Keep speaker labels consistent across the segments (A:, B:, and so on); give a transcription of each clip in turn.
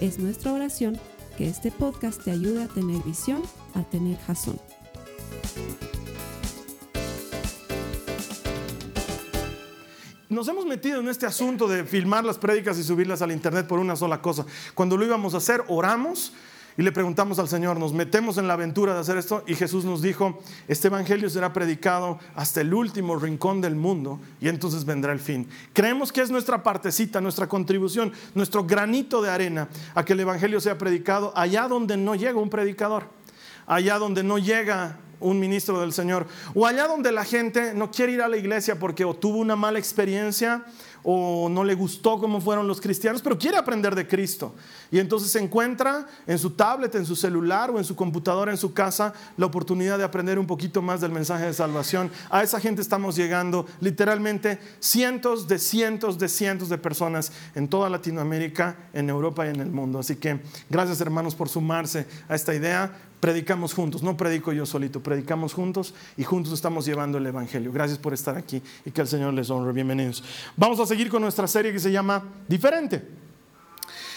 A: Es nuestra oración que este podcast te ayude a tener visión, a tener jazón.
B: Nos hemos metido en este asunto de filmar las prédicas y subirlas al internet por una sola cosa. Cuando lo íbamos a hacer, oramos y le preguntamos al Señor, nos metemos en la aventura de hacer esto y Jesús nos dijo, este Evangelio será predicado hasta el último rincón del mundo y entonces vendrá el fin. Creemos que es nuestra partecita, nuestra contribución, nuestro granito de arena a que el Evangelio sea predicado allá donde no llega un predicador, allá donde no llega un ministro del Señor, o allá donde la gente no quiere ir a la iglesia porque o tuvo una mala experiencia o no le gustó cómo fueron los cristianos, pero quiere aprender de Cristo. Y entonces se encuentra en su tablet, en su celular o en su computadora en su casa la oportunidad de aprender un poquito más del mensaje de salvación. A esa gente estamos llegando literalmente cientos de cientos de cientos de personas en toda Latinoamérica, en Europa y en el mundo. Así que gracias hermanos por sumarse a esta idea predicamos juntos, no predico yo solito, predicamos juntos y juntos estamos llevando el Evangelio. Gracias por estar aquí y que el Señor les honre. Bienvenidos. Vamos a seguir con nuestra serie que se llama Diferente.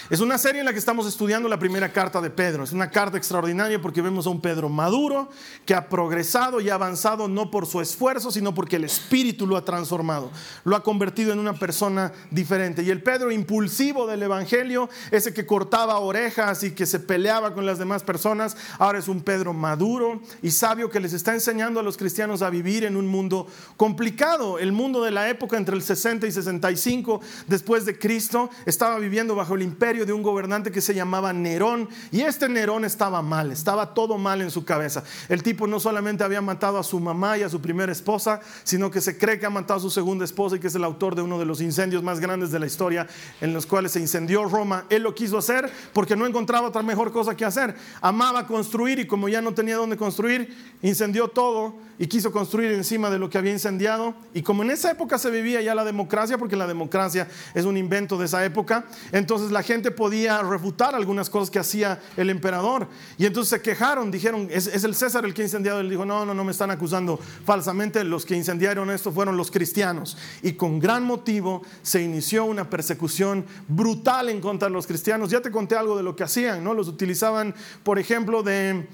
B: Es una serie en la que estamos estudiando la primera carta de Pedro. Es una carta extraordinaria porque vemos a un Pedro maduro que ha progresado y ha avanzado no por su esfuerzo, sino porque el Espíritu lo ha transformado. Lo ha convertido en una persona diferente. Y el Pedro impulsivo del Evangelio, ese que cortaba orejas y que se peleaba con las demás personas, ahora es un Pedro maduro y sabio que les está enseñando a los cristianos a vivir en un mundo complicado. El mundo de la época entre el 60 y 65 después de Cristo estaba viviendo bajo el imperio de un gobernante que se llamaba Nerón. Y este Nerón estaba mal, estaba todo mal en su cabeza. El tipo no solamente había matado a su mamá y a su primera esposa, sino que se cree que ha matado a su segunda esposa y que es el autor de uno de los incendios más grandes de la historia en los cuales se incendió Roma. Él lo quiso hacer porque no encontraba otra mejor cosa que hacer. Amaba construir y como ya no tenía dónde construir, incendió todo y quiso construir encima de lo que había incendiado. Y como en esa época se vivía ya la democracia, porque la democracia es un invento de esa época, entonces la gente podía refutar algunas cosas que hacía el emperador. Y entonces se quejaron, dijeron, es, el César el que ha incendiado. Él dijo, no, no, no me están acusando falsamente. Los que incendiaron esto fueron los cristianos. Y con gran motivo se inició una persecución brutal en contra de los cristianos. Ya te conté algo de lo que hacían, ¿no? Los utilizaban, por ejemplo, de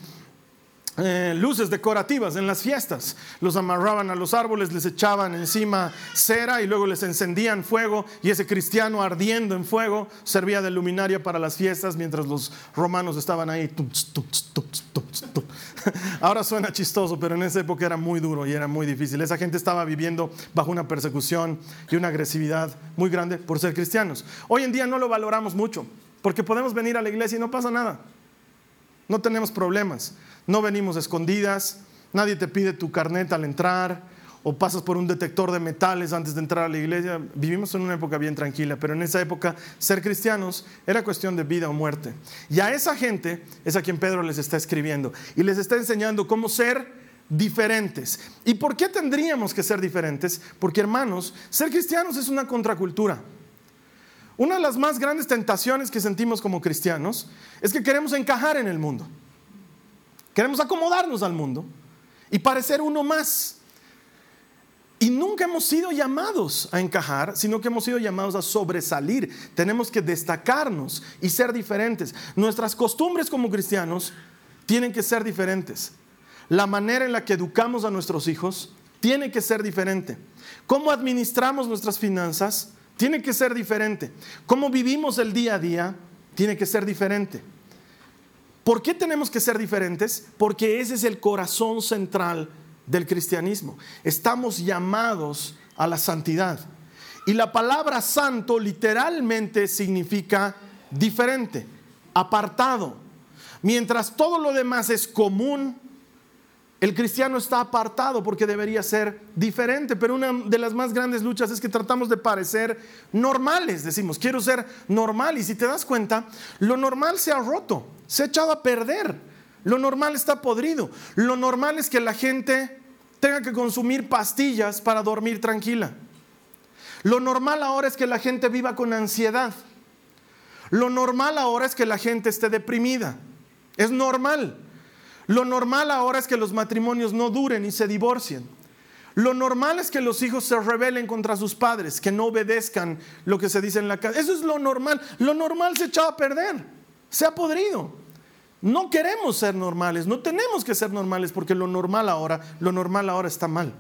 B: eh, luces decorativas en las fiestas. Los amarraban a los árboles, les echaban encima cera y luego les encendían fuego y ese cristiano ardiendo en fuego servía de luminaria para las fiestas mientras los romanos estaban ahí. Ahora suena chistoso, pero en esa época era muy duro y era muy difícil. Esa gente estaba viviendo bajo una persecución y una agresividad muy grande por ser cristianos. Hoy en día no lo valoramos mucho porque podemos venir a la iglesia y no pasa nada. No tenemos problemas. No venimos escondidas, nadie te pide tu carnet al entrar o pasas por un detector de metales antes de entrar a la iglesia. Vivimos en una época bien tranquila, pero en esa época ser cristianos era cuestión de vida o muerte. Y a esa gente es a quien Pedro les está escribiendo y les está enseñando cómo ser diferentes. ¿Y por qué tendríamos que ser diferentes? Porque hermanos, ser cristianos es una contracultura. Una de las más grandes tentaciones que sentimos como cristianos es que queremos encajar en el mundo. Queremos acomodarnos al mundo y parecer uno más. Y nunca hemos sido llamados a encajar, sino que hemos sido llamados a sobresalir. Tenemos que destacarnos y ser diferentes. Nuestras costumbres como cristianos tienen que ser diferentes. La manera en la que educamos a nuestros hijos tiene que ser diferente. Cómo administramos nuestras finanzas tiene que ser diferente. Cómo vivimos el día a día tiene que ser diferente. ¿Por qué tenemos que ser diferentes? Porque ese es el corazón central del cristianismo. Estamos llamados a la santidad. Y la palabra santo literalmente significa diferente, apartado. Mientras todo lo demás es común, El cristiano está apartado porque debería ser diferente, pero una de las más grandes luchas es que tratamos de parecer normales. Decimos, quiero ser normal y si te das cuenta, lo normal se ha roto, se ha echado a perder, lo normal está podrido, lo normal es que la gente tenga que consumir pastillas para dormir tranquila. Lo normal ahora es que la gente viva con ansiedad. Lo normal ahora es que la gente esté deprimida. Es normal. Lo normal ahora es que los matrimonios no duren y se divorcien. Lo normal es que los hijos se rebelen contra sus padres, que no obedezcan lo que se dice en la casa. Eso es lo normal. Lo normal se ha echado a perder, se ha podrido. No queremos ser normales, no tenemos que ser normales porque lo normal ahora, lo normal ahora está mal.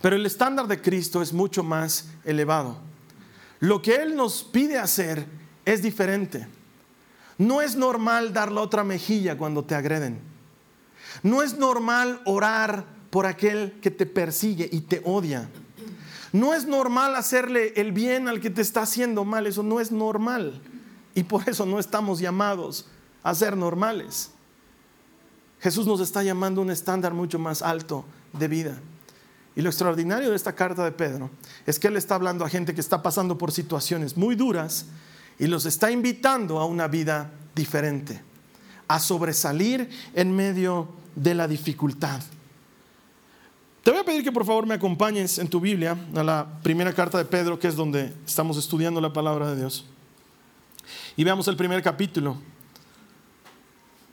B: Pero el estándar de Cristo es mucho más elevado. Lo que Él nos pide hacer es diferente. No es normal dar la otra mejilla cuando te agreden. No es normal orar por aquel que te persigue y te odia. No es normal hacerle el bien al que te está haciendo mal. Eso no es normal. Y por eso no estamos llamados a ser normales. Jesús nos está llamando a un estándar mucho más alto de vida. Y lo extraordinario de esta carta de Pedro es que él está hablando a gente que está pasando por situaciones muy duras y los está invitando a una vida diferente, a sobresalir en medio de la dificultad. Te voy a pedir que por favor me acompañes en tu Biblia a la primera carta de Pedro, que es donde estamos estudiando la palabra de Dios. Y veamos el primer capítulo,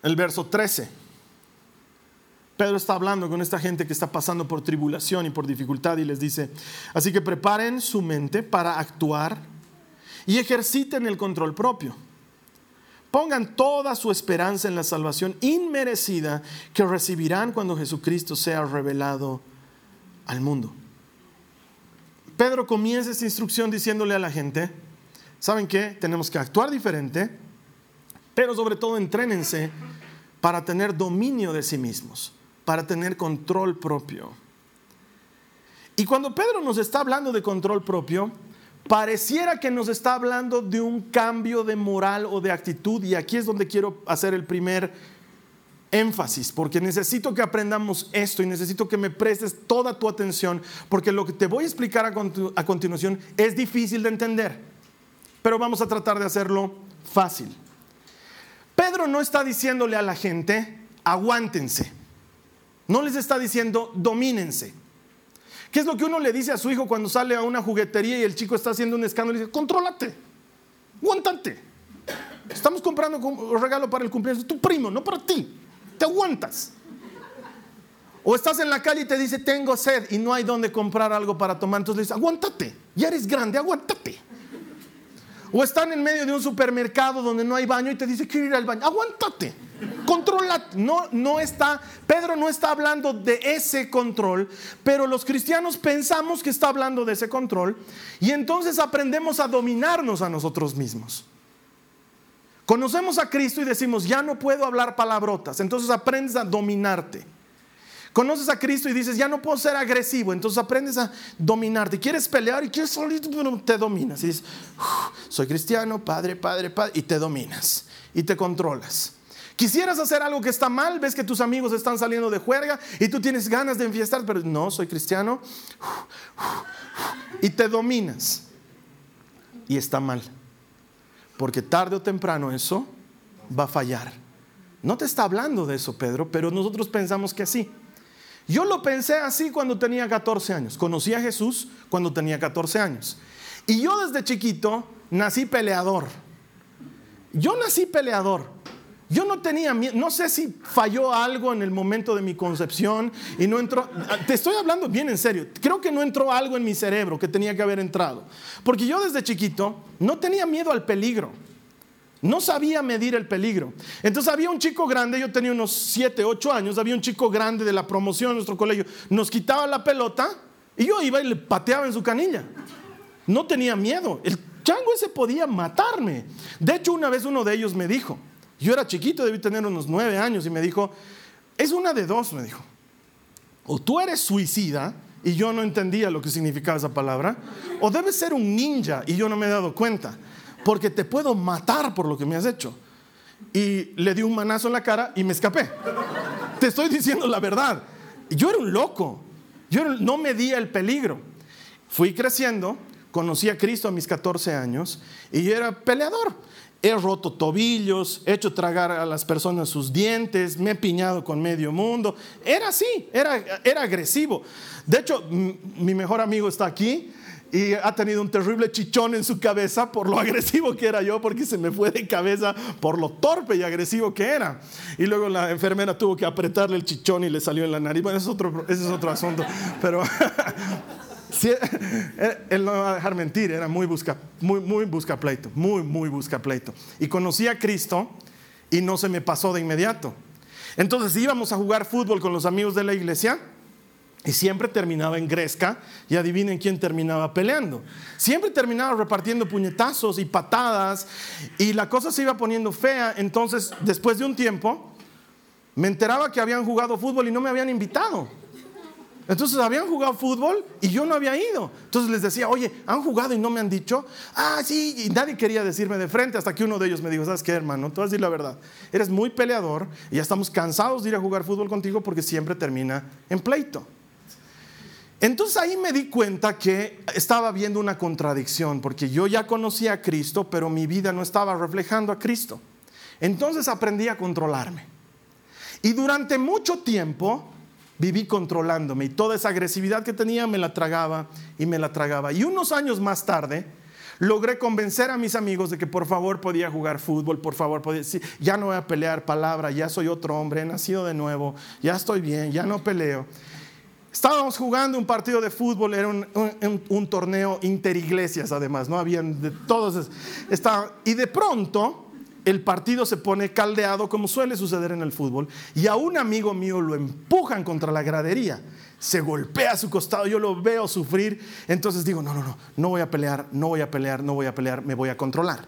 B: el verso 13. Pedro está hablando con esta gente que está pasando por tribulación y por dificultad y les dice, así que preparen su mente para actuar y ejerciten el control propio. Pongan toda su esperanza en la salvación inmerecida que recibirán cuando Jesucristo sea revelado al mundo. Pedro comienza esta instrucción diciéndole a la gente, ¿saben qué? Tenemos que actuar diferente, pero sobre todo entrénense para tener dominio de sí mismos para tener control propio. Y cuando Pedro nos está hablando de control propio, pareciera que nos está hablando de un cambio de moral o de actitud, y aquí es donde quiero hacer el primer énfasis, porque necesito que aprendamos esto y necesito que me prestes toda tu atención, porque lo que te voy a explicar a, continuación es difícil de entender, pero vamos a tratar de hacerlo fácil. Pedro no está diciéndole a la gente, aguántense. No les está diciendo domínense. ¿Qué es lo que uno le dice a su hijo cuando sale a una juguetería y el chico está haciendo un escándalo y dice, contrólate, aguántate. Estamos comprando un regalo para el cumpleaños de tu primo, no para ti. Te aguantas. O estás en la calle y te dice, tengo sed y no hay donde comprar algo para tomar. Entonces le dices, aguántate. Ya eres grande, aguántate. O están en medio de un supermercado donde no hay baño y te dice, quiero ir al baño. Aguántate. Controla, no, no está, Pedro no está hablando de ese control, pero los cristianos pensamos que está hablando de ese control y entonces aprendemos a dominarnos a nosotros mismos. Conocemos a Cristo y decimos, ya no puedo hablar palabrotas, entonces aprendes a dominarte. Conoces a Cristo y dices, ya no puedo ser agresivo, entonces aprendes a dominarte. Quieres pelear y quieres solito, te dominas. Y dices, soy cristiano, padre, padre, padre, y te dominas y te controlas. Quisieras hacer algo que está mal, ves que tus amigos están saliendo de juerga y tú tienes ganas de enfiestar, pero no, soy cristiano. Y te dominas. Y está mal. Porque tarde o temprano eso va a fallar. No te está hablando de eso, Pedro, pero nosotros pensamos que sí. Yo lo pensé así cuando tenía 14 años. Conocí a Jesús cuando tenía 14 años. Y yo desde chiquito nací peleador. Yo nací peleador. Yo no tenía miedo, no sé si falló algo en el momento de mi concepción y no entró, te estoy hablando bien en serio, creo que no entró algo en mi cerebro que tenía que haber entrado, porque yo desde chiquito no tenía miedo al peligro, no sabía medir el peligro. Entonces había un chico grande, yo tenía unos 7, 8 años, había un chico grande de la promoción en nuestro colegio, nos quitaba la pelota y yo iba y le pateaba en su canilla. No tenía miedo, el chango ese podía matarme. De hecho, una vez uno de ellos me dijo, yo era chiquito, debí tener unos nueve años y me dijo, es una de dos, me dijo. O tú eres suicida y yo no entendía lo que significaba esa palabra, o debes ser un ninja y yo no me he dado cuenta, porque te puedo matar por lo que me has hecho. Y le di un manazo en la cara y me escapé. te estoy diciendo la verdad. Yo era un loco. Yo no medía el peligro. Fui creciendo, conocí a Cristo a mis 14 años y yo era peleador. He roto tobillos, he hecho tragar a las personas sus dientes, me he piñado con medio mundo. Era así, era, era agresivo. De hecho, mi mejor amigo está aquí y ha tenido un terrible chichón en su cabeza por lo agresivo que era yo, porque se me fue de cabeza por lo torpe y agresivo que era. Y luego la enfermera tuvo que apretarle el chichón y le salió en la nariz. Bueno, ese es otro, ese es otro asunto. Pero él no va a dejar mentir, era muy busca, muy, muy busca pleito, muy, muy busca pleito. Y conocí a Cristo y no se me pasó de inmediato. Entonces íbamos a jugar fútbol con los amigos de la iglesia y siempre terminaba en gresca y adivinen quién terminaba peleando. Siempre terminaba repartiendo puñetazos y patadas y la cosa se iba poniendo fea. Entonces, después de un tiempo, me enteraba que habían jugado fútbol y no me habían invitado. Entonces habían jugado fútbol y yo no había ido. Entonces les decía, oye, ¿han jugado y no me han dicho? Ah, sí, y nadie quería decirme de frente hasta que uno de ellos me dijo, ¿sabes qué, hermano? Tú vas a decir la verdad. Eres muy peleador y ya estamos cansados de ir a jugar fútbol contigo porque siempre termina en pleito. Entonces ahí me di cuenta que estaba viendo una contradicción, porque yo ya conocía a Cristo, pero mi vida no estaba reflejando a Cristo. Entonces aprendí a controlarme. Y durante mucho tiempo viví controlándome y toda esa agresividad que tenía me la tragaba y me la tragaba. Y unos años más tarde logré convencer a mis amigos de que por favor podía jugar fútbol, por favor podía, ya no voy a pelear palabra, ya soy otro hombre, he nacido de nuevo, ya estoy bien, ya no peleo. Estábamos jugando un partido de fútbol, era un, torneo interiglesias además, ¿no? Habían de todos. y de pronto el partido se pone caldeado como suele suceder en el fútbol y a un amigo mío lo empujan contra la gradería, se golpea a su costado, yo lo veo sufrir, entonces digo, no, no, no, no voy a pelear, no voy a pelear, no voy a pelear, me voy a controlar.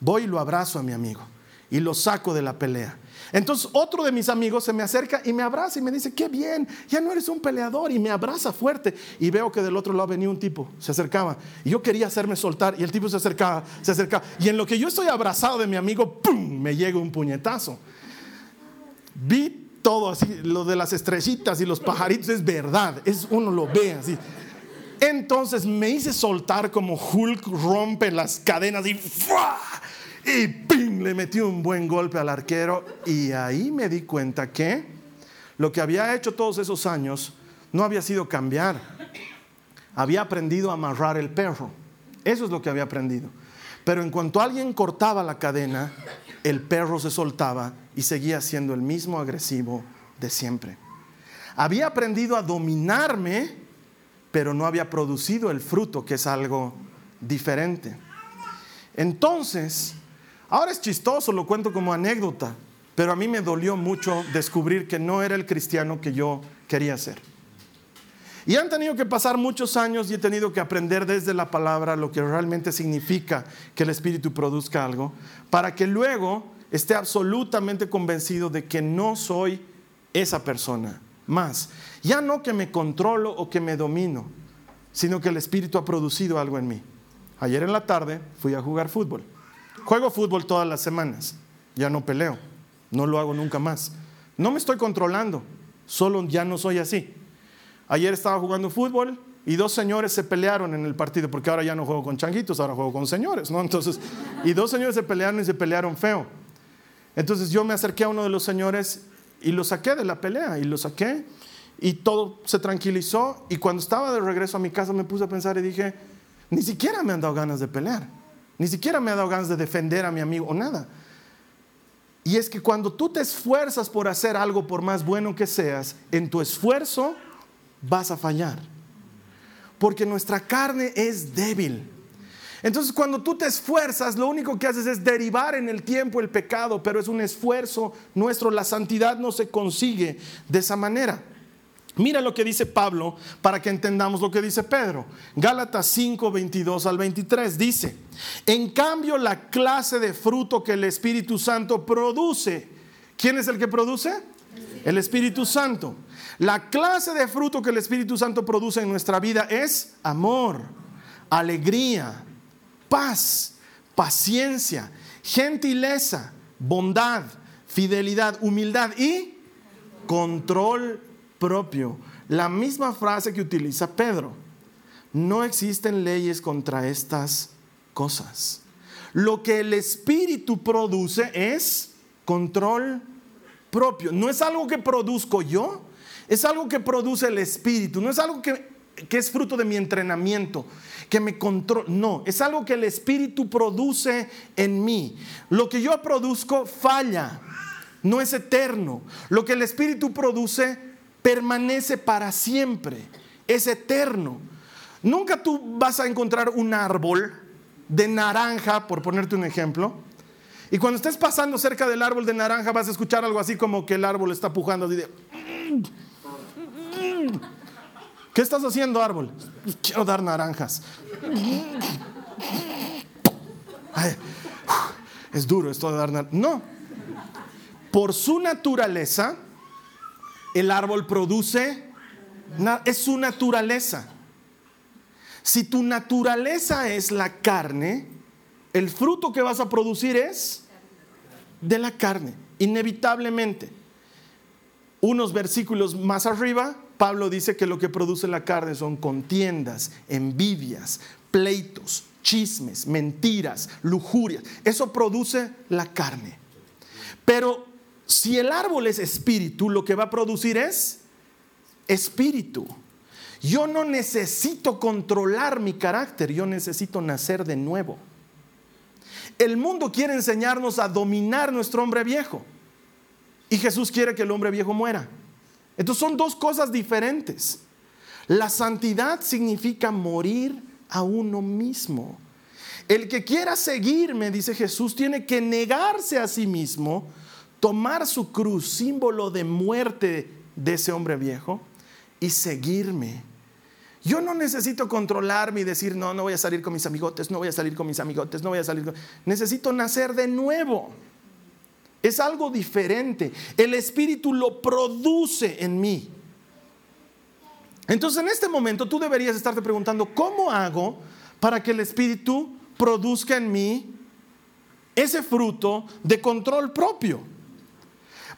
B: Voy y lo abrazo a mi amigo y lo saco de la pelea. Entonces otro de mis amigos se me acerca y me abraza y me dice, qué bien, ya no eres un peleador y me abraza fuerte. Y veo que del otro lado venía un tipo, se acercaba. Y yo quería hacerme soltar y el tipo se acercaba, se acercaba. Y en lo que yo estoy abrazado de mi amigo, ¡pum! me llega un puñetazo. Vi todo así, lo de las estrellitas y los pajaritos es verdad, es uno lo ve así. Entonces me hice soltar como Hulk rompe las cadenas y. y ¡ping! le metí un buen golpe al arquero y ahí me di cuenta que lo que había hecho todos esos años no había sido cambiar, había aprendido a amarrar el perro, eso es lo que había aprendido. Pero en cuanto alguien cortaba la cadena, el perro se soltaba y seguía siendo el mismo agresivo de siempre. Había aprendido a dominarme, pero no había producido el fruto, que es algo diferente. Entonces, Ahora es chistoso, lo cuento como anécdota, pero a mí me dolió mucho descubrir que no era el cristiano que yo quería ser. Y han tenido que pasar muchos años y he tenido que aprender desde la palabra lo que realmente significa que el Espíritu produzca algo, para que luego esté absolutamente convencido de que no soy esa persona más. Ya no que me controlo o que me domino, sino que el Espíritu ha producido algo en mí. Ayer en la tarde fui a jugar fútbol. Juego fútbol todas las semanas, ya no peleo, no lo hago nunca más. No me estoy controlando, solo ya no soy así. Ayer estaba jugando fútbol y dos señores se pelearon en el partido, porque ahora ya no juego con changuitos, ahora juego con señores, ¿no? Entonces, y dos señores se pelearon y se pelearon feo. Entonces yo me acerqué a uno de los señores y lo saqué de la pelea y lo saqué y todo se tranquilizó y cuando estaba de regreso a mi casa me puse a pensar y dije, ni siquiera me han dado ganas de pelear. Ni siquiera me ha dado ganas de defender a mi amigo o nada. Y es que cuando tú te esfuerzas por hacer algo, por más bueno que seas, en tu esfuerzo vas a fallar. Porque nuestra carne es débil. Entonces cuando tú te esfuerzas, lo único que haces es derivar en el tiempo el pecado, pero es un esfuerzo nuestro. La santidad no se consigue de esa manera. Mira lo que dice Pablo para que entendamos lo que dice Pedro. Gálatas 5, 22 al 23 dice, en cambio la clase de fruto que el Espíritu Santo produce, ¿quién es el que produce? El Espíritu Santo. La clase de fruto que el Espíritu Santo produce en nuestra vida es amor, alegría, paz, paciencia, gentileza, bondad, fidelidad, humildad y control propio. La misma frase que utiliza Pedro. No existen leyes contra estas cosas. Lo que el Espíritu produce es control propio. No es algo que produzco yo, es algo que produce el Espíritu. No es algo que, que es fruto de mi entrenamiento, que me controla. No, es algo que el Espíritu produce en mí. Lo que yo produzco falla, no es eterno. Lo que el Espíritu produce permanece para siempre, es eterno. Nunca tú vas a encontrar un árbol de naranja, por ponerte un ejemplo, y cuando estés pasando cerca del árbol de naranja vas a escuchar algo así como que el árbol está pujando así de... ¿Qué estás haciendo, árbol? Quiero dar naranjas. es duro esto de dar naranjas. No. Por su naturaleza, el árbol produce, es su naturaleza. Si tu naturaleza es la carne, el fruto que vas a producir es de la carne, inevitablemente. Unos versículos más arriba, Pablo dice que lo que produce la carne son contiendas, envidias, pleitos, chismes, mentiras, lujurias. Eso produce la carne. Pero si el árbol es espíritu, lo que va a producir es espíritu. Yo no necesito controlar mi carácter, yo necesito nacer de nuevo. El mundo quiere enseñarnos a dominar nuestro hombre viejo y Jesús quiere que el hombre viejo muera. Entonces son dos cosas diferentes. La santidad significa morir a uno mismo. El que quiera seguirme, dice Jesús, tiene que negarse a sí mismo, tomar su cruz, símbolo de muerte de ese hombre viejo, y seguirme. Yo no necesito controlarme y decir, no, no voy a salir con mis amigotes, no voy a salir con mis amigotes, no voy a salir con... Necesito nacer de nuevo. Es algo diferente. El Espíritu lo produce en mí. Entonces en este momento tú deberías estarte preguntando, ¿cómo hago para que el Espíritu produzca en mí ese fruto de control propio?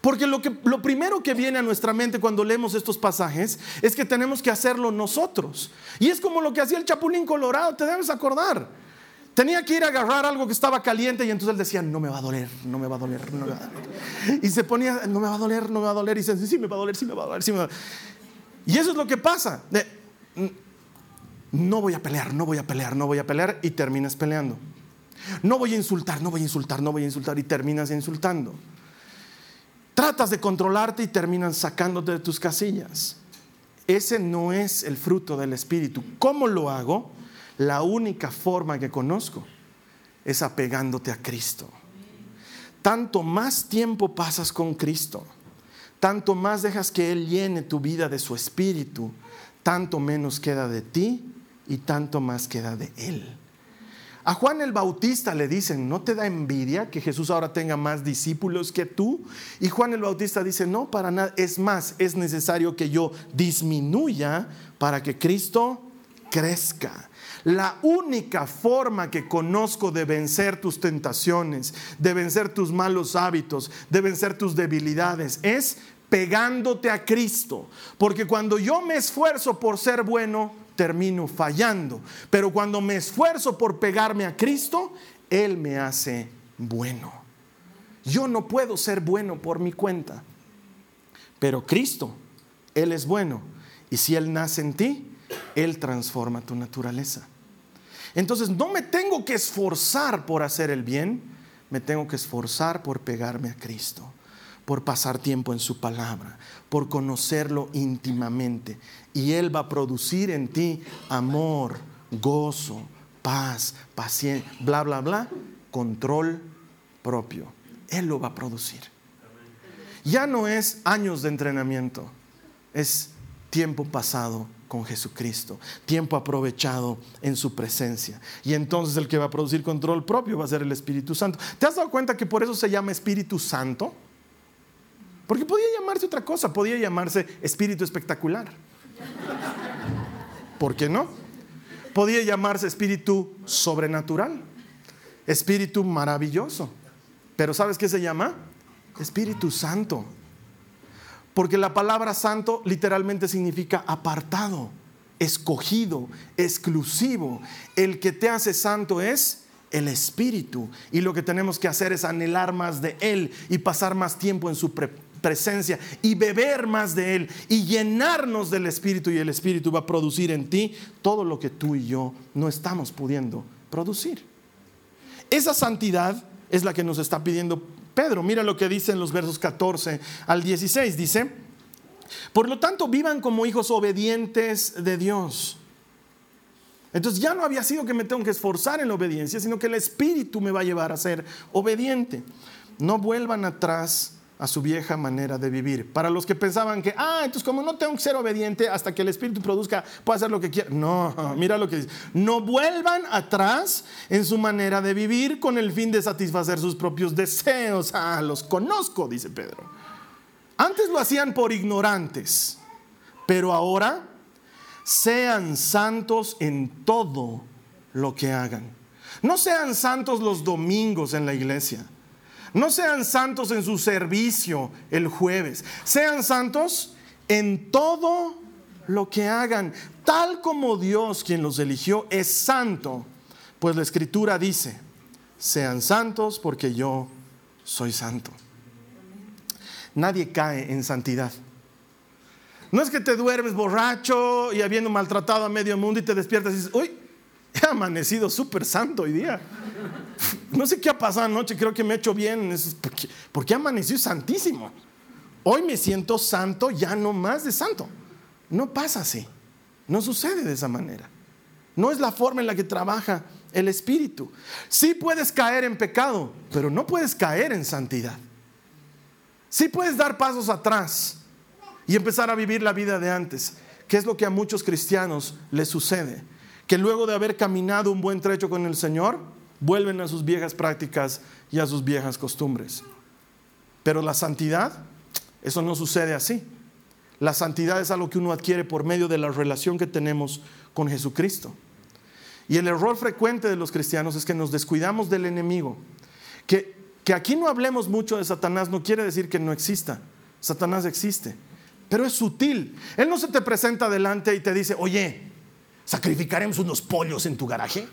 B: Porque lo, que, lo primero que viene a nuestra mente cuando leemos estos pasajes es que tenemos que hacerlo nosotros. Y es como lo que hacía el Chapulín Colorado, te debes acordar. Tenía que ir a agarrar algo que estaba caliente y entonces él decía, no me va a doler, no me va a doler, no me va a doler. Y se ponía, no me va a doler, no me va a doler. Y dice, sí, me va a doler, sí me va a doler, sí me va a doler. Y eso es lo que pasa. No voy a pelear, no voy a pelear, no voy a pelear y terminas peleando. No voy a insultar, no voy a insultar, no voy a insultar y terminas insultando. Tratas de controlarte y terminan sacándote de tus casillas. Ese no es el fruto del Espíritu. ¿Cómo lo hago? La única forma que conozco es apegándote a Cristo. Tanto más tiempo pasas con Cristo, tanto más dejas que Él llene tu vida de su Espíritu, tanto menos queda de ti y tanto más queda de Él. A Juan el Bautista le dicen, ¿no te da envidia que Jesús ahora tenga más discípulos que tú? Y Juan el Bautista dice, no, para nada. Es más, es necesario que yo disminuya para que Cristo crezca. La única forma que conozco de vencer tus tentaciones, de vencer tus malos hábitos, de vencer tus debilidades, es pegándote a Cristo. Porque cuando yo me esfuerzo por ser bueno, termino fallando. Pero cuando me esfuerzo por pegarme a Cristo, Él me hace bueno. Yo no puedo ser bueno por mi cuenta. Pero Cristo, Él es bueno. Y si Él nace en ti, Él transforma tu naturaleza. Entonces no me tengo que esforzar por hacer el bien, me tengo que esforzar por pegarme a Cristo por pasar tiempo en su palabra, por conocerlo íntimamente. Y Él va a producir en ti amor, gozo, paz, paciencia, bla, bla, bla, control propio. Él lo va a producir. Ya no es años de entrenamiento, es tiempo pasado con Jesucristo, tiempo aprovechado en su presencia. Y entonces el que va a producir control propio va a ser el Espíritu Santo. ¿Te has dado cuenta que por eso se llama Espíritu Santo? Porque podía llamarse otra cosa, podía llamarse espíritu espectacular. ¿Por qué no? Podía llamarse espíritu sobrenatural, espíritu maravilloso. Pero ¿sabes qué se llama? Espíritu Santo. Porque la palabra santo literalmente significa apartado, escogido, exclusivo. El que te hace santo es el Espíritu. Y lo que tenemos que hacer es anhelar más de Él y pasar más tiempo en su presencia y beber más de Él y llenarnos del Espíritu y el Espíritu va a producir en ti todo lo que tú y yo no estamos pudiendo producir. Esa santidad es la que nos está pidiendo Pedro. Mira lo que dice en los versos 14 al 16. Dice, por lo tanto, vivan como hijos obedientes de Dios. Entonces ya no había sido que me tengo que esforzar en la obediencia, sino que el Espíritu me va a llevar a ser obediente. No vuelvan atrás a su vieja manera de vivir. Para los que pensaban que, ah, entonces como no tengo que ser obediente hasta que el Espíritu produzca, puedo hacer lo que quiera. No, mira lo que dice. No vuelvan atrás en su manera de vivir con el fin de satisfacer sus propios deseos. Ah, los conozco, dice Pedro. Antes lo hacían por ignorantes, pero ahora sean santos en todo lo que hagan. No sean santos los domingos en la iglesia. No sean santos en su servicio el jueves. Sean santos en todo lo que hagan, tal como Dios quien los eligió es santo. Pues la escritura dice, sean santos porque yo soy santo. Nadie cae en santidad. No es que te duermes borracho y habiendo maltratado a medio mundo y te despiertas y dices, uy, he amanecido súper santo hoy día. No sé qué ha pasado anoche, creo que me he hecho bien. Porque, porque he amanecido santísimo. Hoy me siento santo, ya no más de santo. No pasa así. No sucede de esa manera. No es la forma en la que trabaja el Espíritu. Sí puedes caer en pecado, pero no puedes caer en santidad. Sí puedes dar pasos atrás y empezar a vivir la vida de antes, que es lo que a muchos cristianos les sucede, que luego de haber caminado un buen trecho con el Señor, vuelven a sus viejas prácticas y a sus viejas costumbres. Pero la santidad, eso no sucede así. La santidad es algo que uno adquiere por medio de la relación que tenemos con Jesucristo. Y el error frecuente de los cristianos es que nos descuidamos del enemigo. Que, que aquí no hablemos mucho de Satanás no quiere decir que no exista. Satanás existe pero es sutil. Él no se te presenta adelante y te dice, oye, sacrificaremos unos pollos en tu garaje.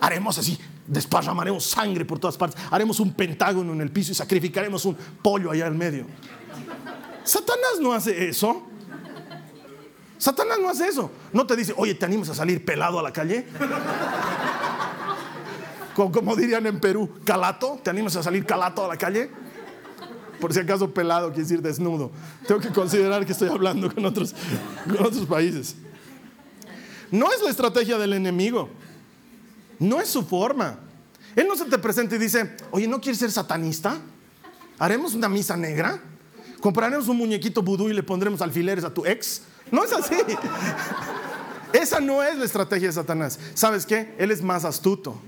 B: Haremos así, desparramaremos sangre por todas partes, haremos un pentágono en el piso y sacrificaremos un pollo allá en medio. Satanás no hace eso. Satanás no hace eso. No te dice, oye, ¿te animas a salir pelado a la calle? Como, dirían en Perú, calato, ¿te animas a salir calato a la calle? Por si acaso pelado quiere decir desnudo. Tengo que considerar que estoy hablando con otros, con otros países. No es la estrategia del enemigo. No es su forma. Él no se te presenta y dice, oye, ¿no quieres ser satanista? ¿Haremos una misa negra? ¿Compraremos un muñequito vudú y le pondremos alfileres a tu ex? No es así. Esa no es la estrategia de Satanás. ¿Sabes qué? Él es más astuto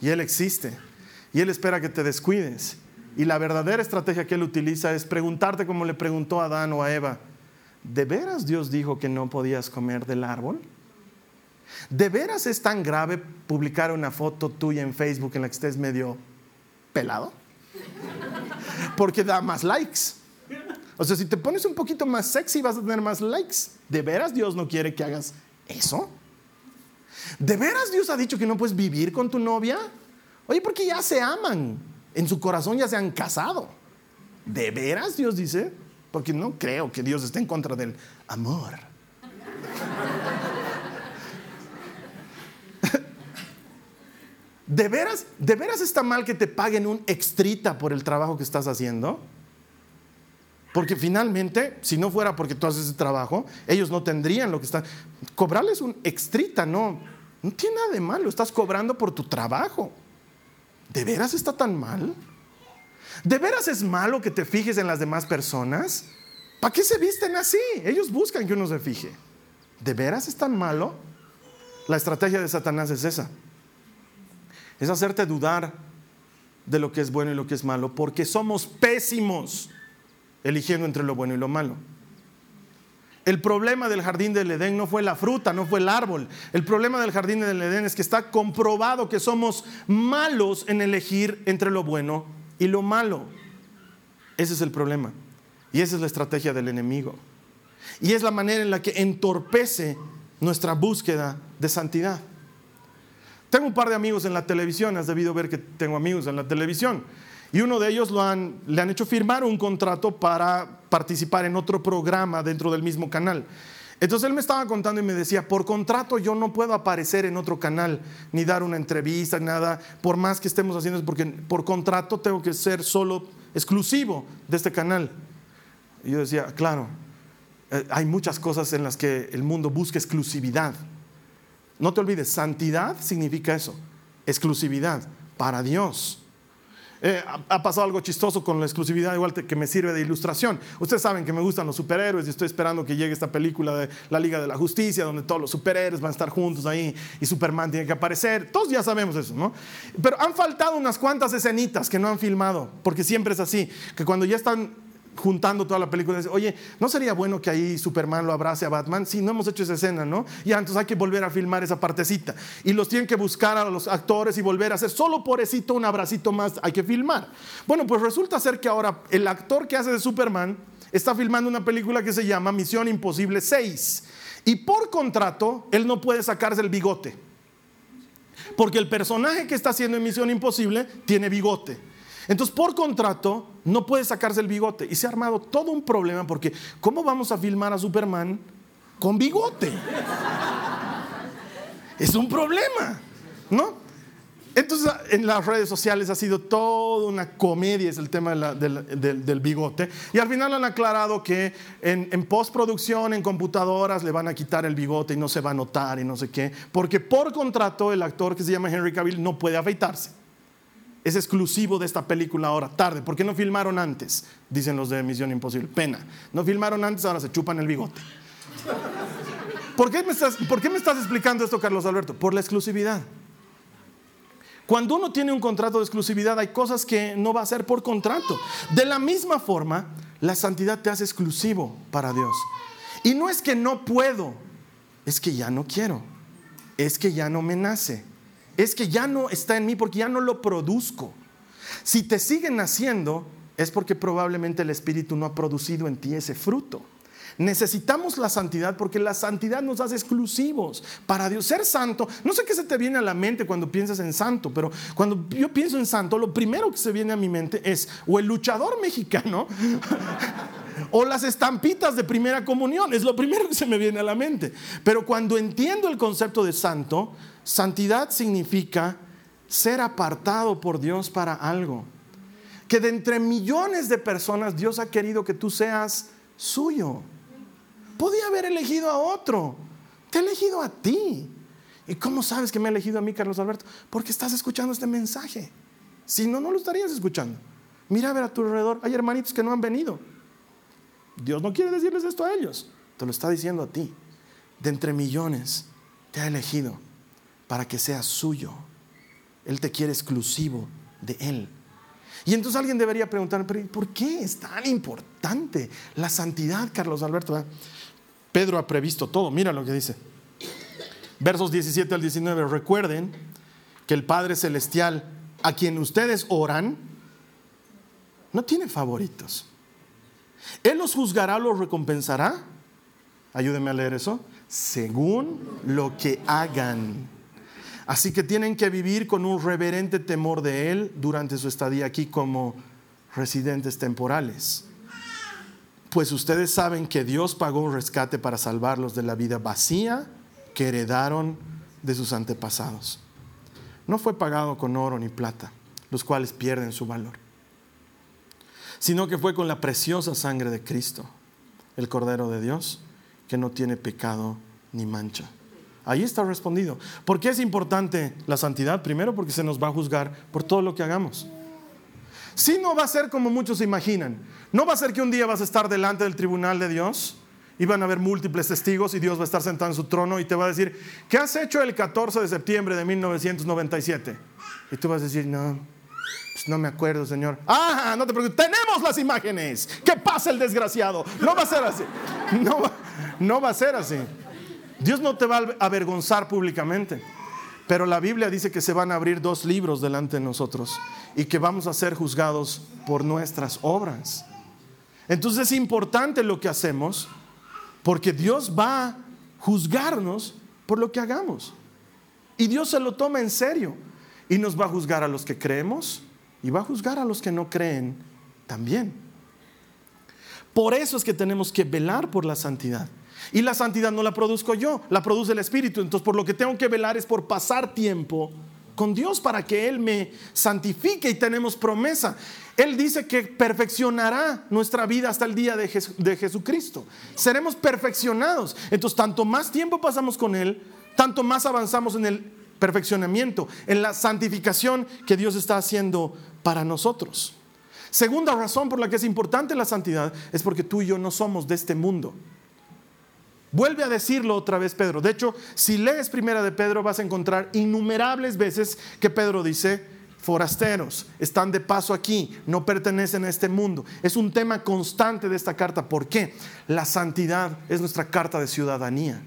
B: y él existe. Y él espera que te descuides y la verdadera estrategia que él utiliza es preguntarte como le preguntó a Adán o a Eva, ¿de veras Dios dijo que no podías comer del árbol? ¿De veras es tan grave publicar una foto tuya en Facebook en la que estés medio pelado? Porque da más likes. O sea, si te pones un poquito más sexy vas a tener más likes. ¿De veras Dios no quiere que hagas eso? ¿De veras Dios ha dicho que no puedes vivir con tu novia? Oye, porque ya se aman en su corazón ya se han casado. ¿De veras Dios dice? Porque no creo que Dios esté en contra del amor. ¿De veras, ¿De veras está mal que te paguen un extrita por el trabajo que estás haciendo? Porque finalmente, si no fuera porque tú haces ese trabajo, ellos no tendrían lo que están. Cobrarles un extrita, no, no tiene nada de malo, estás cobrando por tu trabajo. ¿De veras está tan mal? ¿De veras es malo que te fijes en las demás personas? ¿Para qué se visten así? Ellos buscan que uno se fije. ¿De veras es tan malo? La estrategia de Satanás es esa. Es hacerte dudar de lo que es bueno y lo que es malo, porque somos pésimos eligiendo entre lo bueno y lo malo. El problema del jardín del Edén no fue la fruta, no fue el árbol. El problema del jardín del Edén es que está comprobado que somos malos en elegir entre lo bueno y lo malo. Ese es el problema. Y esa es la estrategia del enemigo. Y es la manera en la que entorpece nuestra búsqueda de santidad. Tengo un par de amigos en la televisión, has debido ver que tengo amigos en la televisión. Y uno de ellos le han hecho firmar un contrato para participar en otro programa dentro del mismo canal. Entonces él me estaba contando y me decía, por contrato yo no puedo aparecer en otro canal, ni dar una entrevista, nada, por más que estemos haciendo, porque por contrato tengo que ser solo exclusivo de este canal. Y yo decía, claro, eh, hay muchas cosas en las que el mundo busca exclusividad. No te olvides, santidad significa eso, exclusividad para Dios. Eh, ha, pasado algo chistoso con la exclusividad, igual que me sirve de ilustración. Ustedes saben que me gustan los superhéroes y estoy esperando que llegue esta película de la Liga de la Justicia, donde todos los superhéroes van a estar juntos ahí y Superman tiene que aparecer. Todos ya sabemos eso, ¿no? Pero han faltado unas cuantas escenitas que no han filmado, porque siempre es así, que cuando ya están juntando toda la película, dice, oye, ¿no sería bueno que ahí Superman lo abrace a Batman? Sí, no hemos hecho esa escena, ¿no? Ya, entonces hay que volver a filmar esa partecita. Y los tienen que buscar a los actores y volver a hacer, solo por eso un abracito más hay que filmar. Bueno, pues resulta ser que ahora el actor que hace de Superman está filmando una película que se llama Misión Imposible 6. Y por contrato, él no puede sacarse el bigote. Porque el personaje que está haciendo en Misión Imposible tiene bigote. Entonces, por contrato, no puede sacarse el bigote. Y se ha armado todo un problema porque ¿cómo vamos a filmar a Superman con bigote? Es un problema, ¿no? Entonces, en las redes sociales ha sido toda una comedia, es el tema del, bigote. Y al final han aclarado que en, en, postproducción, en computadoras, le van a quitar el bigote y no se va a notar y no sé qué. Porque por contrato, el actor que se llama Henry Cavill no puede afeitarse es exclusivo de esta película ahora, tarde. ¿Por qué no filmaron antes? Dicen los de Misión Imposible. Pena. No filmaron antes, ahora se chupan el bigote. ¿Por qué me estás, ¿por qué me estás explicando esto, Carlos Alberto? Por la exclusividad. Cuando uno tiene un contrato de exclusividad, hay cosas que no va a hacer por contrato. De la misma forma, la santidad te hace exclusivo para Dios. Y no es que no puedo, es que ya no quiero, es que ya no me nace es que ya no está en mí porque ya no lo produzco. Si te siguen haciendo, es porque probablemente el Espíritu no ha producido en ti ese fruto. Necesitamos la santidad porque la santidad nos hace exclusivos para Dios. Ser santo, no sé qué se te viene a la mente cuando piensas en santo, pero cuando yo pienso en santo, lo primero que se viene a mi mente es o el luchador mexicano o las estampitas de primera comunión. Es lo primero que se me viene a la mente. Pero cuando entiendo el concepto de santo, Santidad significa ser apartado por Dios para algo. Que de entre millones de personas Dios ha querido que tú seas suyo. Podía haber elegido a otro. Te ha elegido a ti. ¿Y cómo sabes que me ha elegido a mí, Carlos Alberto? Porque estás escuchando este mensaje. Si no, no lo estarías escuchando. Mira a ver a tu alrededor. Hay hermanitos que no han venido. Dios no quiere decirles esto a ellos. Te lo está diciendo a ti. De entre millones te ha elegido para que sea suyo. Él te quiere exclusivo de Él. Y entonces alguien debería preguntar, ¿por qué es tan importante la santidad, Carlos Alberto? Pedro ha previsto todo, mira lo que dice. Versos 17 al 19, recuerden que el Padre Celestial, a quien ustedes oran, no tiene favoritos. Él los juzgará, los recompensará. Ayúdenme a leer eso. Según lo que hagan. Así que tienen que vivir con un reverente temor de Él durante su estadía aquí como residentes temporales. Pues ustedes saben que Dios pagó un rescate para salvarlos de la vida vacía que heredaron de sus antepasados. No fue pagado con oro ni plata, los cuales pierden su valor, sino que fue con la preciosa sangre de Cristo, el Cordero de Dios, que no tiene pecado ni mancha. Ahí está respondido. ¿Por qué es importante la santidad? Primero porque se nos va a juzgar por todo lo que hagamos. Si no va a ser como muchos imaginan. No va a ser que un día vas a estar delante del tribunal de Dios y van a haber múltiples testigos y Dios va a estar sentado en su trono y te va a decir, ¿qué has hecho el 14 de septiembre de 1997? Y tú vas a decir, no, pues no me acuerdo, Señor. Ah, no te preocupes, tenemos las imágenes. ¿Qué pasa el desgraciado? No va a ser así. No va a ser así. Dios no te va a avergonzar públicamente, pero la Biblia dice que se van a abrir dos libros delante de nosotros y que vamos a ser juzgados por nuestras obras. Entonces es importante lo que hacemos porque Dios va a juzgarnos por lo que hagamos. Y Dios se lo toma en serio y nos va a juzgar a los que creemos y va a juzgar a los que no creen también. Por eso es que tenemos que velar por la santidad. Y la santidad no la produzco yo, la produce el Espíritu. Entonces por lo que tengo que velar es por pasar tiempo con Dios para que Él me santifique y tenemos promesa. Él dice que perfeccionará nuestra vida hasta el día de, Jesucristo. Seremos perfeccionados. Entonces tanto más tiempo pasamos con Él, tanto más avanzamos en el perfeccionamiento, en la santificación que Dios está haciendo para nosotros. Segunda razón por la que es importante la santidad es porque tú y yo no somos de este mundo. Vuelve a decirlo otra vez Pedro. De hecho, si lees primera de Pedro vas a encontrar innumerables veces que Pedro dice, forasteros, están de paso aquí, no pertenecen a este mundo. Es un tema constante de esta carta. ¿Por qué? La santidad es nuestra carta de ciudadanía.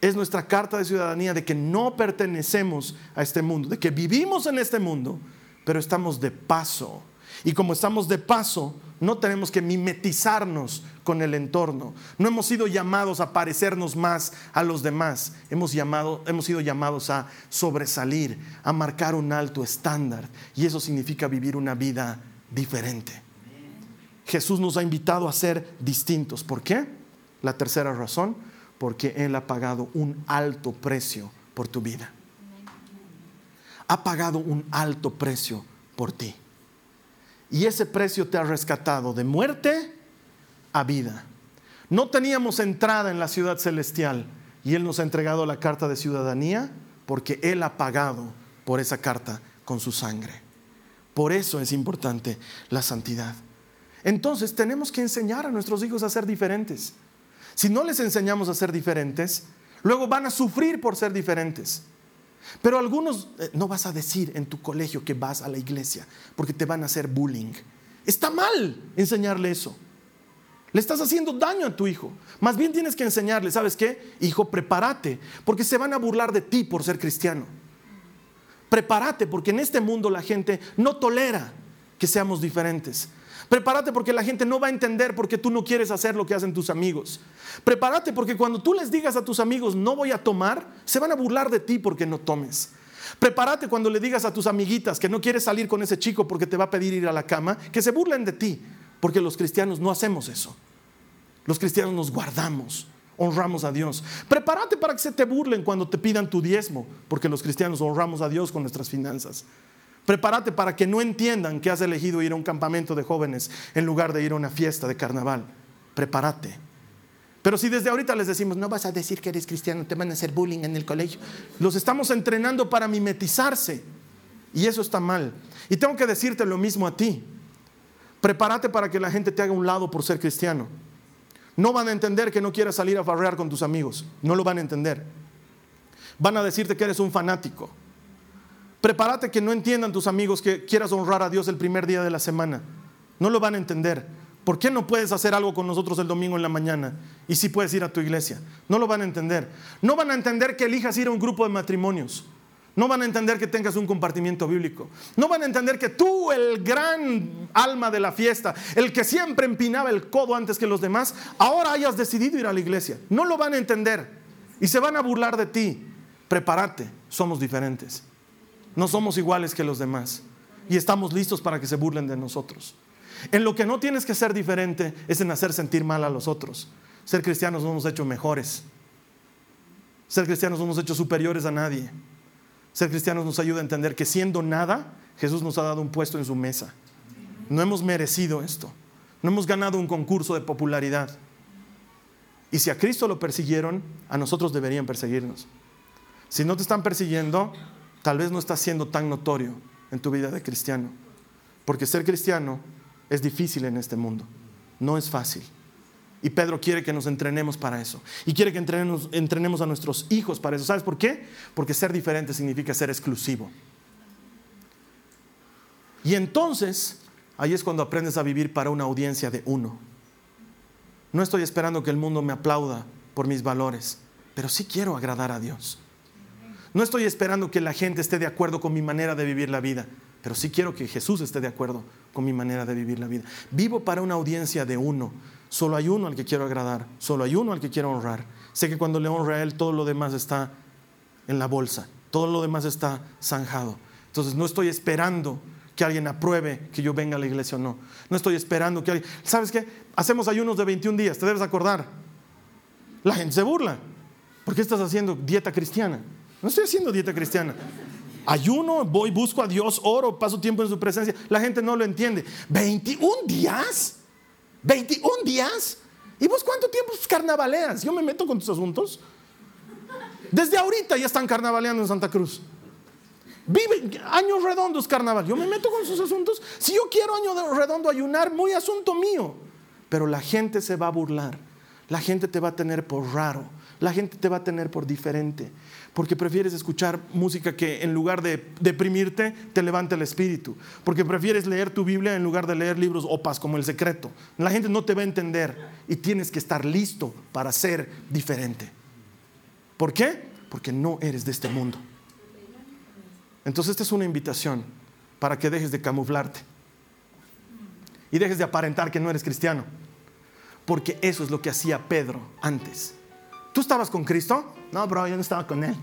B: Es nuestra carta de ciudadanía de que no pertenecemos a este mundo, de que vivimos en este mundo, pero estamos de paso. Y como estamos de paso, no tenemos que mimetizarnos con el entorno. No hemos sido llamados a parecernos más a los demás. Hemos, llamado, hemos sido llamados a sobresalir, a marcar un alto estándar. Y eso significa vivir una vida diferente. Jesús nos ha invitado a ser distintos. ¿Por qué? La tercera razón, porque Él ha pagado un alto precio por tu vida. Ha pagado un alto precio por ti. Y ese precio te ha rescatado de muerte a vida. No teníamos entrada en la ciudad celestial y Él nos ha entregado la carta de ciudadanía porque Él ha pagado por esa carta con su sangre. Por eso es importante la santidad. Entonces tenemos que enseñar a nuestros hijos a ser diferentes. Si no les enseñamos a ser diferentes, luego van a sufrir por ser diferentes. Pero algunos eh, no vas a decir en tu colegio que vas a la iglesia porque te van a hacer bullying. Está mal enseñarle eso. Le estás haciendo daño a tu hijo. Más bien tienes que enseñarle, ¿sabes qué? Hijo, prepárate, porque se van a burlar de ti por ser cristiano. Prepárate, porque en este mundo la gente no tolera que seamos diferentes. Prepárate porque la gente no va a entender porque tú no quieres hacer lo que hacen tus amigos. Prepárate porque cuando tú les digas a tus amigos no voy a tomar, se van a burlar de ti porque no tomes. Prepárate cuando le digas a tus amiguitas que no quieres salir con ese chico porque te va a pedir ir a la cama, que se burlen de ti, porque los cristianos no hacemos eso. Los cristianos nos guardamos, honramos a Dios. Prepárate para que se te burlen cuando te pidan tu diezmo, porque los cristianos honramos a Dios con nuestras finanzas. Prepárate para que no entiendan que has elegido ir a un campamento de jóvenes en lugar de ir a una fiesta de carnaval. Prepárate. Pero si desde ahorita les decimos, no vas a decir que eres cristiano, te van a hacer bullying en el colegio, los estamos entrenando para mimetizarse. Y eso está mal. Y tengo que decirte lo mismo a ti. Prepárate para que la gente te haga un lado por ser cristiano. No van a entender que no quieras salir a farrear con tus amigos. No lo van a entender. Van a decirte que eres un fanático. Prepárate que no entiendan tus amigos que quieras honrar a Dios el primer día de la semana. No lo van a entender. ¿Por qué no puedes hacer algo con nosotros el domingo en la mañana? Y si sí puedes ir a tu iglesia. No lo van a entender. No van a entender que elijas ir a un grupo de matrimonios. No van a entender que tengas un compartimiento bíblico. No van a entender que tú, el gran alma de la fiesta, el que siempre empinaba el codo antes que los demás, ahora hayas decidido ir a la iglesia. No lo van a entender. Y se van a burlar de ti. Prepárate, somos diferentes. No somos iguales que los demás. Y estamos listos para que se burlen de nosotros. En lo que no tienes que ser diferente es en hacer sentir mal a los otros. Ser cristianos no nos ha hecho mejores. Ser cristianos no nos ha hecho superiores a nadie. Ser cristianos nos ayuda a entender que siendo nada, Jesús nos ha dado un puesto en su mesa. No hemos merecido esto. No hemos ganado un concurso de popularidad. Y si a Cristo lo persiguieron, a nosotros deberían perseguirnos. Si no te están persiguiendo, tal vez no estás siendo tan notorio en tu vida de cristiano. Porque ser cristiano es difícil en este mundo. No es fácil. Y Pedro quiere que nos entrenemos para eso. Y quiere que entrenemos, entrenemos a nuestros hijos para eso. ¿Sabes por qué? Porque ser diferente significa ser exclusivo. Y entonces, ahí es cuando aprendes a vivir para una audiencia de uno. No estoy esperando que el mundo me aplauda por mis valores, pero sí quiero agradar a Dios. No estoy esperando que la gente esté de acuerdo con mi manera de vivir la vida, pero sí quiero que Jesús esté de acuerdo con mi manera de vivir la vida. Vivo para una audiencia de uno. Solo hay uno al que quiero agradar, solo hay uno al que quiero honrar. Sé que cuando le honra a Él, todo lo demás está en la bolsa, todo lo demás está zanjado. Entonces no estoy esperando que alguien apruebe que yo venga a la iglesia o no. No estoy esperando que alguien... ¿Sabes qué? Hacemos ayunos de 21 días, te debes acordar. La gente se burla. ¿Por qué estás haciendo dieta cristiana? No estoy haciendo dieta cristiana. Ayuno, voy, busco a Dios, oro, paso tiempo en su presencia. La gente no lo entiende. ¿21 días? ¿21 días? ¿Y vos cuánto tiempo carnavaleas? Yo me meto con tus asuntos. Desde ahorita ya están carnavaleando en Santa Cruz. Vive años redondos carnaval. Yo me meto con sus asuntos. Si yo quiero año redondo ayunar, muy asunto mío. Pero la gente se va a burlar. La gente te va a tener por raro. La gente te va a tener por diferente. Porque prefieres escuchar música que en lugar de deprimirte, te levante el espíritu. Porque prefieres leer tu Biblia en lugar de leer libros opas como El Secreto. La gente no te va a entender y tienes que estar listo para ser diferente. ¿Por qué? Porque no eres de este mundo. Entonces esta es una invitación para que dejes de camuflarte y dejes de aparentar que no eres cristiano. Porque eso es lo que hacía Pedro antes. ¿Tú estabas con Cristo? No, bro, yo no estaba con él.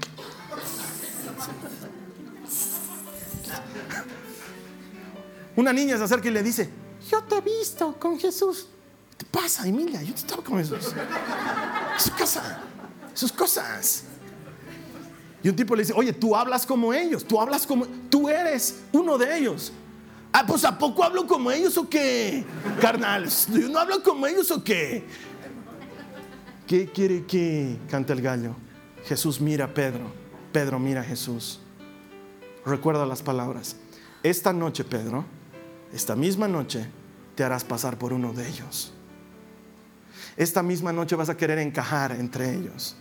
B: Una niña se acerca y le dice, yo te he visto con Jesús. ¿Qué te pasa, Emilia? Yo te estaba con Jesús. Sus cosas, sus cosas. Y un tipo le dice, oye, tú hablas como ellos, tú hablas como, tú eres uno de ellos. Ah, pues ¿a poco hablo como ellos o qué? Carnal, ¿yo no hablo como ellos o qué? ¿Qué quiere que cante el gallo? Jesús mira a Pedro, Pedro mira a Jesús. Recuerda las palabras. Esta noche, Pedro, esta misma noche, te harás pasar por uno de ellos. Esta misma noche vas a querer encajar entre ellos.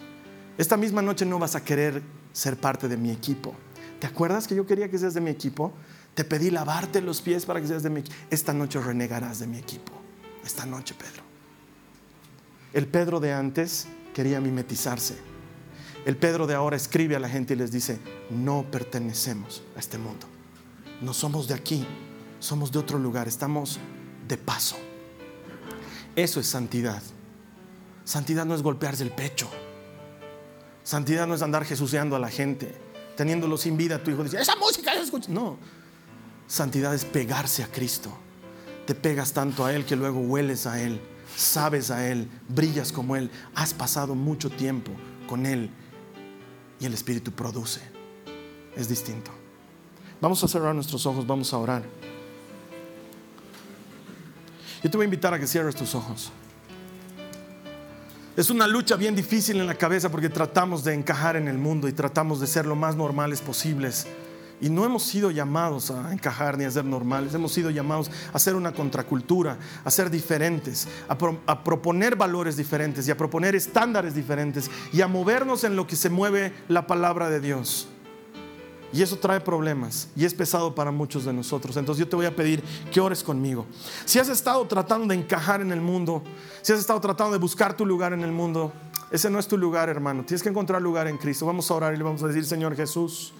B: Esta misma noche no vas a querer ser parte de mi equipo. ¿Te acuerdas que yo quería que seas de mi equipo? Te pedí lavarte los pies para que seas de mi equipo. Esta noche renegarás de mi equipo. Esta noche, Pedro. El Pedro de antes quería mimetizarse. El Pedro de ahora escribe a la gente y les dice, no pertenecemos a este mundo. No somos de aquí, somos de otro lugar, estamos de paso. Eso es santidad. Santidad no es golpearse el pecho. Santidad no es andar jesuceando a la gente, teniéndolo sin vida. Tu hijo dice, esa música, escucha. No. Santidad es pegarse a Cristo. Te pegas tanto a Él que luego hueles a Él, sabes a Él, brillas como Él. Has pasado mucho tiempo con Él y el Espíritu produce. Es distinto. Vamos a cerrar nuestros ojos, vamos a orar. Yo te voy a invitar a que cierres tus ojos. Es una lucha bien difícil en la cabeza porque tratamos de encajar en el mundo y tratamos de ser lo más normales posibles. Y no hemos sido llamados a encajar ni a ser normales, hemos sido llamados a ser una contracultura, a ser diferentes, a, a, proponer valores diferentes y a proponer estándares diferentes y a movernos en lo que se mueve la palabra de Dios. Y eso trae problemas y es pesado para muchos de nosotros. Entonces yo te voy a pedir que ores conmigo. Si has estado tratando de encajar en el mundo, si has estado tratando de buscar tu lugar en el mundo, ese no es tu lugar, hermano. Tienes que encontrar lugar en Cristo. Vamos a orar y le vamos a decir, Señor Jesús,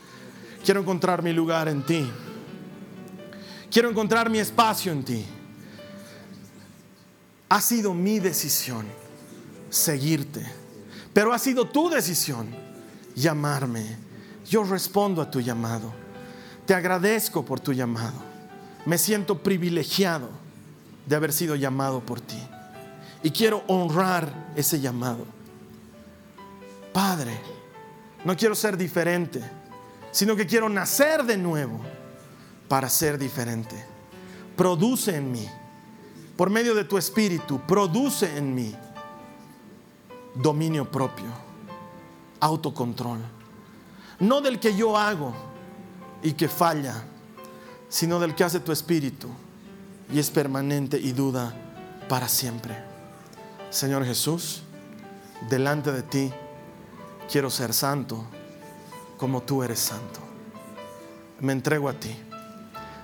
B: quiero encontrar mi lugar en ti. Quiero encontrar mi espacio en ti. Ha sido mi decisión seguirte, pero ha sido tu decisión llamarme yo respondo a tu llamado. Te agradezco por tu llamado. Me siento privilegiado de haber sido llamado por ti. Y quiero honrar ese llamado. Padre, no quiero ser diferente, sino que quiero nacer de nuevo para ser diferente. Produce en mí, por medio de tu espíritu, produce en mí dominio propio, autocontrol no del que yo hago y que falla, sino del que hace tu espíritu y es permanente y duda para siempre. Señor Jesús, delante de ti quiero ser santo como tú eres santo. Me entrego a ti.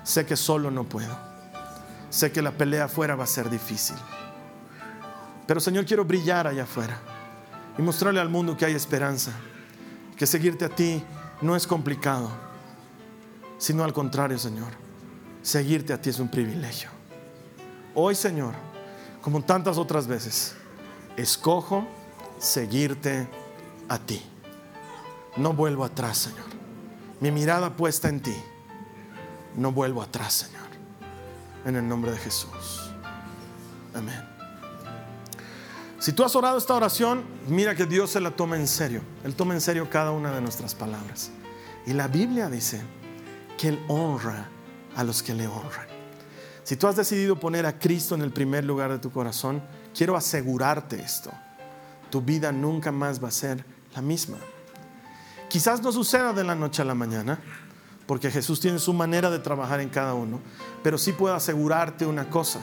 B: Sé que solo no puedo. Sé que la pelea afuera va a ser difícil. Pero Señor, quiero brillar allá afuera y mostrarle al mundo que hay esperanza que seguirte a ti no es complicado, sino al contrario, Señor. seguirte a ti es un privilegio. Hoy, Señor, como tantas otras veces, escojo seguirte a ti. No vuelvo atrás, Señor. Mi mirada puesta en ti. No vuelvo atrás, Señor. En el nombre de Jesús. Amén. Si tú has orado esta oración, mira que Dios se la toma en serio. Él toma en serio cada una de nuestras palabras. Y la Biblia dice que Él honra a los que le honran. Si tú has decidido poner a Cristo en el primer lugar de tu corazón, quiero asegurarte esto. Tu vida nunca más va a ser la misma. Quizás no suceda de la noche a la mañana, porque Jesús tiene su manera de trabajar en cada uno, pero sí puedo asegurarte una cosa,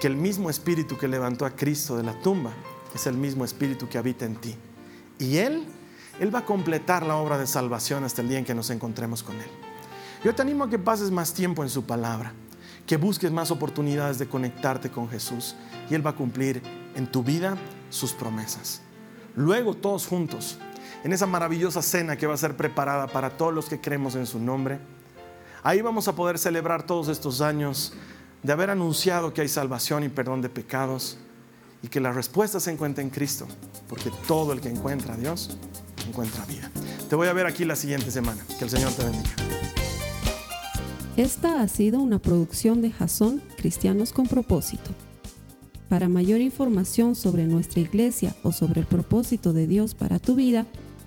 B: que el mismo espíritu que levantó a Cristo de la tumba es el mismo espíritu que habita en ti. Y Él, Él va a completar la obra de salvación hasta el día en que nos encontremos con Él. Yo te animo a que pases más tiempo en su palabra, que busques más oportunidades de conectarte con Jesús y Él va a cumplir en tu vida sus promesas. Luego todos juntos, en esa maravillosa cena que va a ser preparada para todos los que creemos en su nombre, ahí vamos a poder celebrar todos estos años de haber anunciado que hay salvación y perdón de pecados y que la respuesta se encuentra en Cristo, porque todo el que encuentra a Dios encuentra vida. Te voy a ver aquí la siguiente semana. Que el Señor te bendiga.
A: Esta ha sido una producción de Jason Cristianos con propósito. Para mayor información sobre nuestra iglesia o sobre el propósito de Dios para tu vida,